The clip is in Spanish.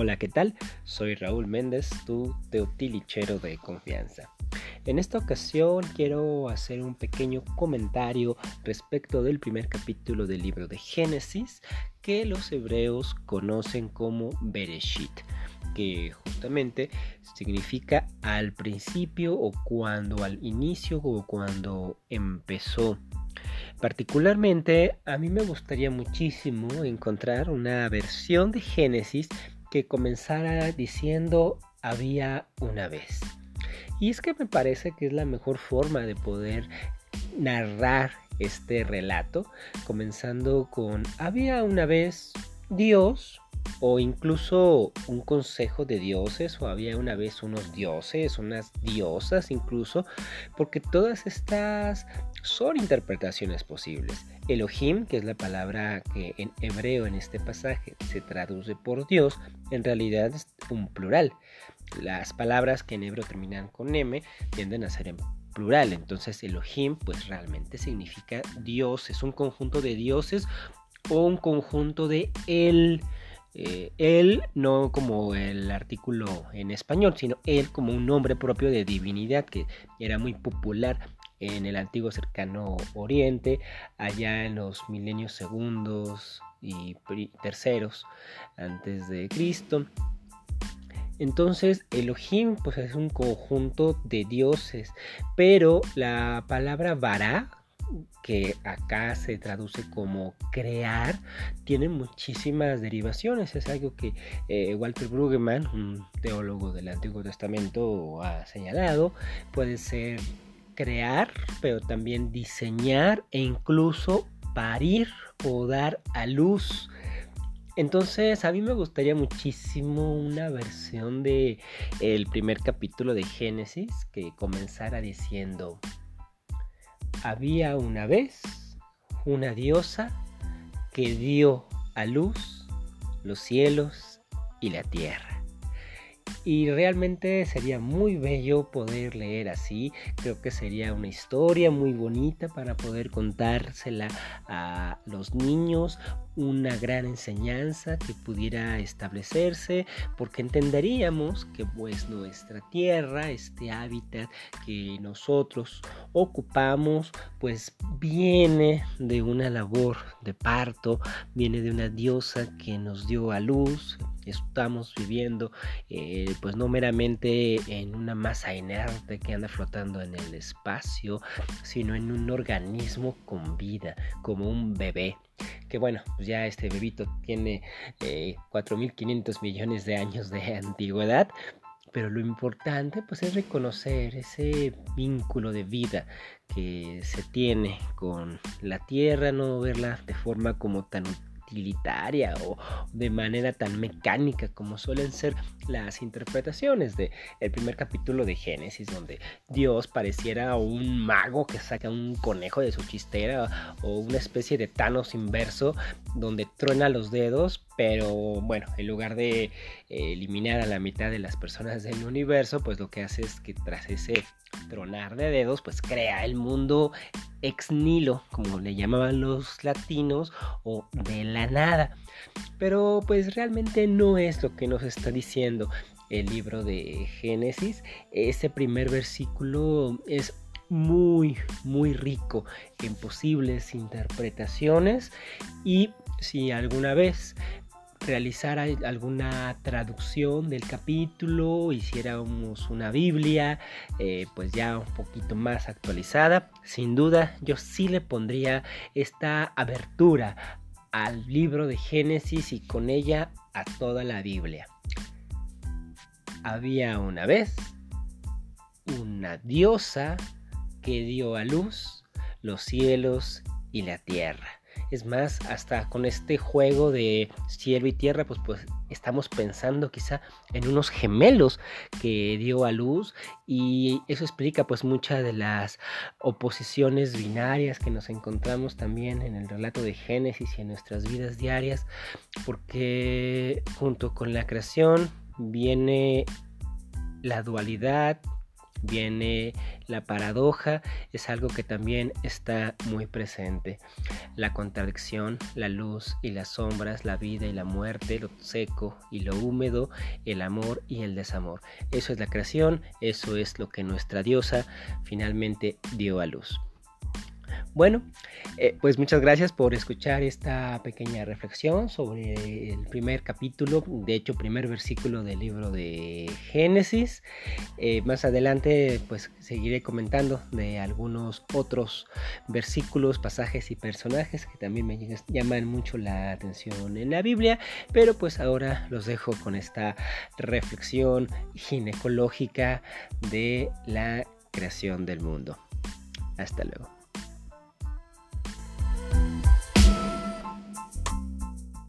Hola, ¿qué tal? Soy Raúl Méndez, tu teutilichero de confianza. En esta ocasión quiero hacer un pequeño comentario respecto del primer capítulo del libro de Génesis que los hebreos conocen como Bereshit, que justamente significa al principio o cuando al inicio o cuando empezó. Particularmente a mí me gustaría muchísimo encontrar una versión de Génesis que comenzara diciendo había una vez. Y es que me parece que es la mejor forma de poder narrar este relato, comenzando con había una vez Dios o incluso un consejo de dioses o había una vez unos dioses, unas diosas incluso, porque todas estas son interpretaciones posibles. Elohim, que es la palabra que en hebreo en este pasaje se traduce por Dios, en realidad es un plural. Las palabras que en hebreo terminan con M tienden a ser en plural, entonces Elohim pues realmente significa Dios, es un conjunto de dioses o un conjunto de él. Eh, él no como el artículo en español, sino él como un nombre propio de divinidad que era muy popular en el antiguo cercano oriente, allá en los milenios segundos y terceros antes de Cristo. Entonces Elohim pues es un conjunto de dioses, pero la palabra vará que acá se traduce como crear, tiene muchísimas derivaciones. Es algo que eh, Walter Brueggemann, un teólogo del Antiguo Testamento, ha señalado. Puede ser crear, pero también diseñar e incluso parir o dar a luz. Entonces a mí me gustaría muchísimo una versión de el primer capítulo de Génesis que comenzara diciendo había una vez una diosa que dio a luz los cielos y la tierra. Y realmente sería muy bello poder leer así. Creo que sería una historia muy bonita para poder contársela a los niños. Una gran enseñanza que pudiera establecerse porque entenderíamos que pues nuestra tierra, este hábitat que nosotros ocupamos, pues viene de una labor de parto, viene de una diosa que nos dio a luz, estamos viviendo eh, pues no meramente en una masa inerte que anda flotando en el espacio, sino en un organismo con vida, como un bebé. Que bueno, pues ya este bebito tiene 4.500 eh, millones de años de antigüedad, pero lo importante pues es reconocer ese vínculo de vida que se tiene con la tierra, no verla de forma como tan utilitaria o de manera tan mecánica como suelen ser las interpretaciones de el primer capítulo de Génesis donde Dios pareciera un mago que saca un conejo de su chistera o una especie de Thanos inverso donde truena los dedos pero bueno en lugar de eh, eliminar a la mitad de las personas del universo pues lo que hace es que tras ese tronar de dedos pues crea el mundo ex nilo, como le llamaban los latinos, o de la nada. Pero pues realmente no es lo que nos está diciendo el libro de Génesis. Ese primer versículo es muy, muy rico en posibles interpretaciones y si alguna vez realizar alguna traducción del capítulo, hiciéramos una Biblia, eh, pues ya un poquito más actualizada, sin duda yo sí le pondría esta abertura al libro de Génesis y con ella a toda la Biblia. Había una vez una diosa que dio a luz los cielos y la tierra. Es más, hasta con este juego de cielo y tierra, pues, pues estamos pensando quizá en unos gemelos que dio a luz y eso explica pues muchas de las oposiciones binarias que nos encontramos también en el relato de Génesis y en nuestras vidas diarias, porque junto con la creación viene la dualidad, viene la paradoja, es algo que también está muy presente. La contradicción, la luz y las sombras, la vida y la muerte, lo seco y lo húmedo, el amor y el desamor. Eso es la creación, eso es lo que nuestra diosa finalmente dio a luz. Bueno, eh, pues muchas gracias por escuchar esta pequeña reflexión sobre el primer capítulo, de hecho primer versículo del libro de Génesis. Eh, más adelante pues seguiré comentando de algunos otros versículos, pasajes y personajes que también me llaman mucho la atención en la Biblia, pero pues ahora los dejo con esta reflexión ginecológica de la creación del mundo. Hasta luego.